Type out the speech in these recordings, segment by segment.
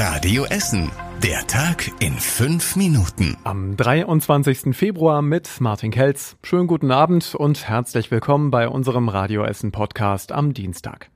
Radio Essen. Der Tag in fünf Minuten. Am 23. Februar mit Martin Kelz. Schönen guten Abend und herzlich willkommen bei unserem Radio Essen Podcast am Dienstag.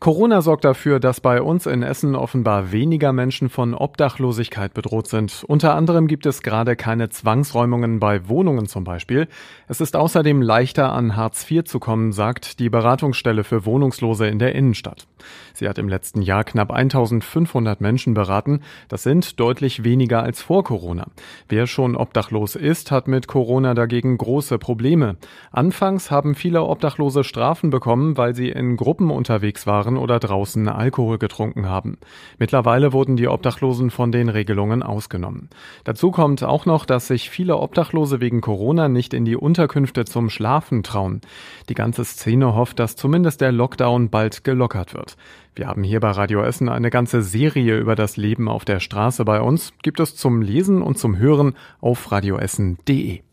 Corona sorgt dafür, dass bei uns in Essen offenbar weniger Menschen von Obdachlosigkeit bedroht sind. Unter anderem gibt es gerade keine Zwangsräumungen bei Wohnungen zum Beispiel. Es ist außerdem leichter an Hartz IV zu kommen, sagt die Beratungsstelle für Wohnungslose in der Innenstadt. Sie hat im letzten Jahr knapp 1500 Menschen beraten. Das sind deutlich weniger als vor Corona. Wer schon obdachlos ist, hat mit Corona dagegen große Probleme. Anfangs haben viele Obdachlose Strafen bekommen, weil sie in Gruppen unterwegs waren waren oder draußen Alkohol getrunken haben. Mittlerweile wurden die Obdachlosen von den Regelungen ausgenommen. Dazu kommt auch noch, dass sich viele Obdachlose wegen Corona nicht in die Unterkünfte zum Schlafen trauen. Die ganze Szene hofft, dass zumindest der Lockdown bald gelockert wird. Wir haben hier bei Radio Essen eine ganze Serie über das Leben auf der Straße bei uns. Gibt es zum Lesen und zum Hören auf radioessen.de.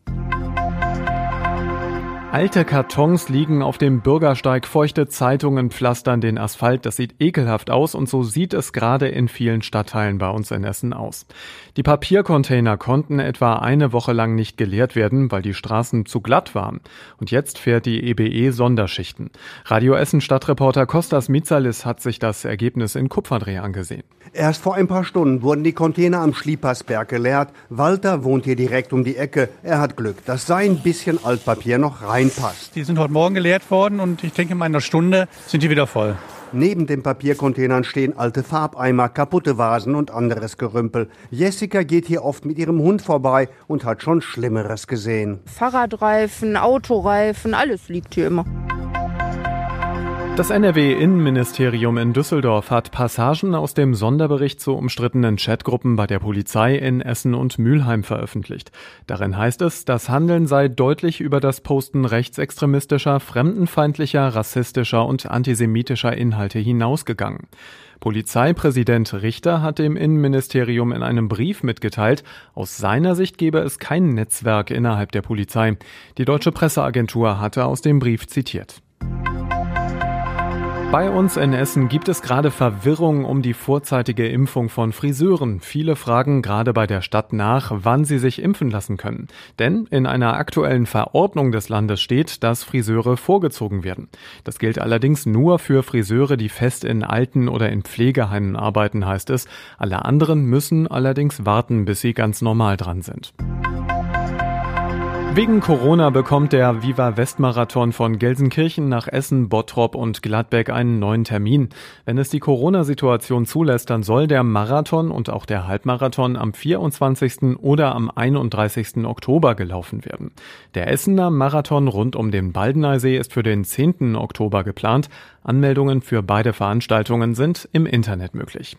Alte Kartons liegen auf dem Bürgersteig, feuchte Zeitungen pflastern den Asphalt. Das sieht ekelhaft aus und so sieht es gerade in vielen Stadtteilen bei uns in Essen aus. Die Papiercontainer konnten etwa eine Woche lang nicht geleert werden, weil die Straßen zu glatt waren. Und jetzt fährt die EBE Sonderschichten. Radio Essen Stadtreporter Kostas Mitsalis hat sich das Ergebnis in Kupferdreh angesehen. Erst vor ein paar Stunden wurden die Container am Schliepersberg geleert. Walter wohnt hier direkt um die Ecke. Er hat Glück, dass sein bisschen Altpapier noch rein reinpasst. Die sind heute Morgen geleert worden und ich denke, in einer Stunde sind die wieder voll. Neben den Papiercontainern stehen alte Farbeimer, kaputte Vasen und anderes Gerümpel. Jessica geht hier oft mit ihrem Hund vorbei und hat schon Schlimmeres gesehen. Fahrradreifen, Autoreifen, alles liegt hier immer. Das NRW-Innenministerium in Düsseldorf hat Passagen aus dem Sonderbericht zu umstrittenen Chatgruppen bei der Polizei in Essen und Mülheim veröffentlicht. Darin heißt es, das Handeln sei deutlich über das Posten rechtsextremistischer, fremdenfeindlicher, rassistischer und antisemitischer Inhalte hinausgegangen. Polizeipräsident Richter hat dem Innenministerium in einem Brief mitgeteilt, aus seiner Sicht gebe es kein Netzwerk innerhalb der Polizei. Die deutsche Presseagentur hatte aus dem Brief zitiert. Bei uns in Essen gibt es gerade Verwirrung um die vorzeitige Impfung von Friseuren. Viele fragen gerade bei der Stadt nach, wann sie sich impfen lassen können. Denn in einer aktuellen Verordnung des Landes steht, dass Friseure vorgezogen werden. Das gilt allerdings nur für Friseure, die fest in Alten- oder in Pflegeheimen arbeiten, heißt es. Alle anderen müssen allerdings warten, bis sie ganz normal dran sind. Wegen Corona bekommt der Viva Westmarathon von Gelsenkirchen nach Essen, Bottrop und Gladbeck einen neuen Termin. Wenn es die Corona-Situation zulässt, dann soll der Marathon und auch der Halbmarathon am 24. oder am 31. Oktober gelaufen werden. Der Essener Marathon rund um den Baldeneysee ist für den 10. Oktober geplant. Anmeldungen für beide Veranstaltungen sind im Internet möglich.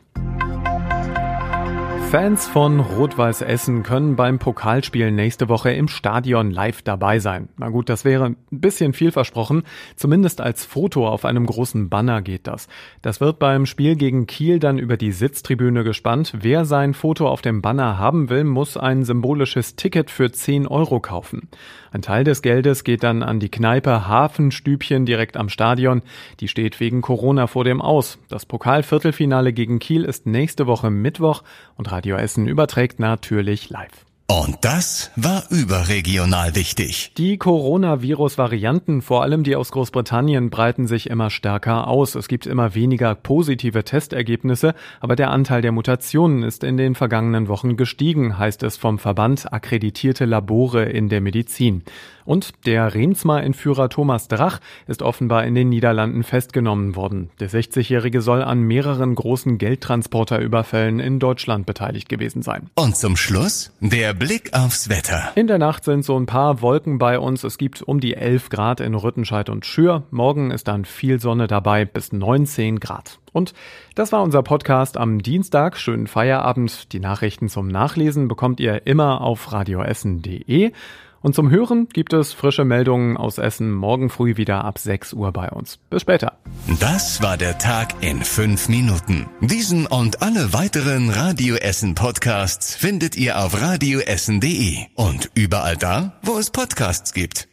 Fans von Rot-Weiß Essen können beim Pokalspiel nächste Woche im Stadion live dabei sein. Na gut, das wäre ein bisschen viel versprochen. Zumindest als Foto auf einem großen Banner geht das. Das wird beim Spiel gegen Kiel dann über die Sitztribüne gespannt. Wer sein Foto auf dem Banner haben will, muss ein symbolisches Ticket für 10 Euro kaufen. Ein Teil des Geldes geht dann an die Kneipe Hafenstübchen direkt am Stadion. Die steht wegen Corona vor dem Aus. Das Pokalviertelfinale gegen Kiel ist nächste Woche Mittwoch und Radio Essen überträgt natürlich live. Und das war überregional wichtig. Die Coronavirus-Varianten, vor allem die aus Großbritannien, breiten sich immer stärker aus. Es gibt immer weniger positive Testergebnisse, aber der Anteil der Mutationen ist in den vergangenen Wochen gestiegen, heißt es vom Verband Akkreditierte Labore in der Medizin. Und der Remsmar-Entführer Thomas Drach ist offenbar in den Niederlanden festgenommen worden. Der 60-Jährige soll an mehreren großen Geldtransporterüberfällen in Deutschland beteiligt gewesen sein. Und zum Schluss der Blick aufs Wetter. In der Nacht sind so ein paar Wolken bei uns. Es gibt um die 11 Grad in Rüttenscheid und Schür. Morgen ist dann viel Sonne dabei bis 19 Grad. Und das war unser Podcast am Dienstag. Schönen Feierabend. Die Nachrichten zum Nachlesen bekommt ihr immer auf radioessen.de. Und zum Hören gibt es frische Meldungen aus Essen morgen früh wieder ab 6 Uhr bei uns. Bis später. Das war der Tag in 5 Minuten. Diesen und alle weiteren Radio Essen Podcasts findet ihr auf radioessen.de und überall da, wo es Podcasts gibt.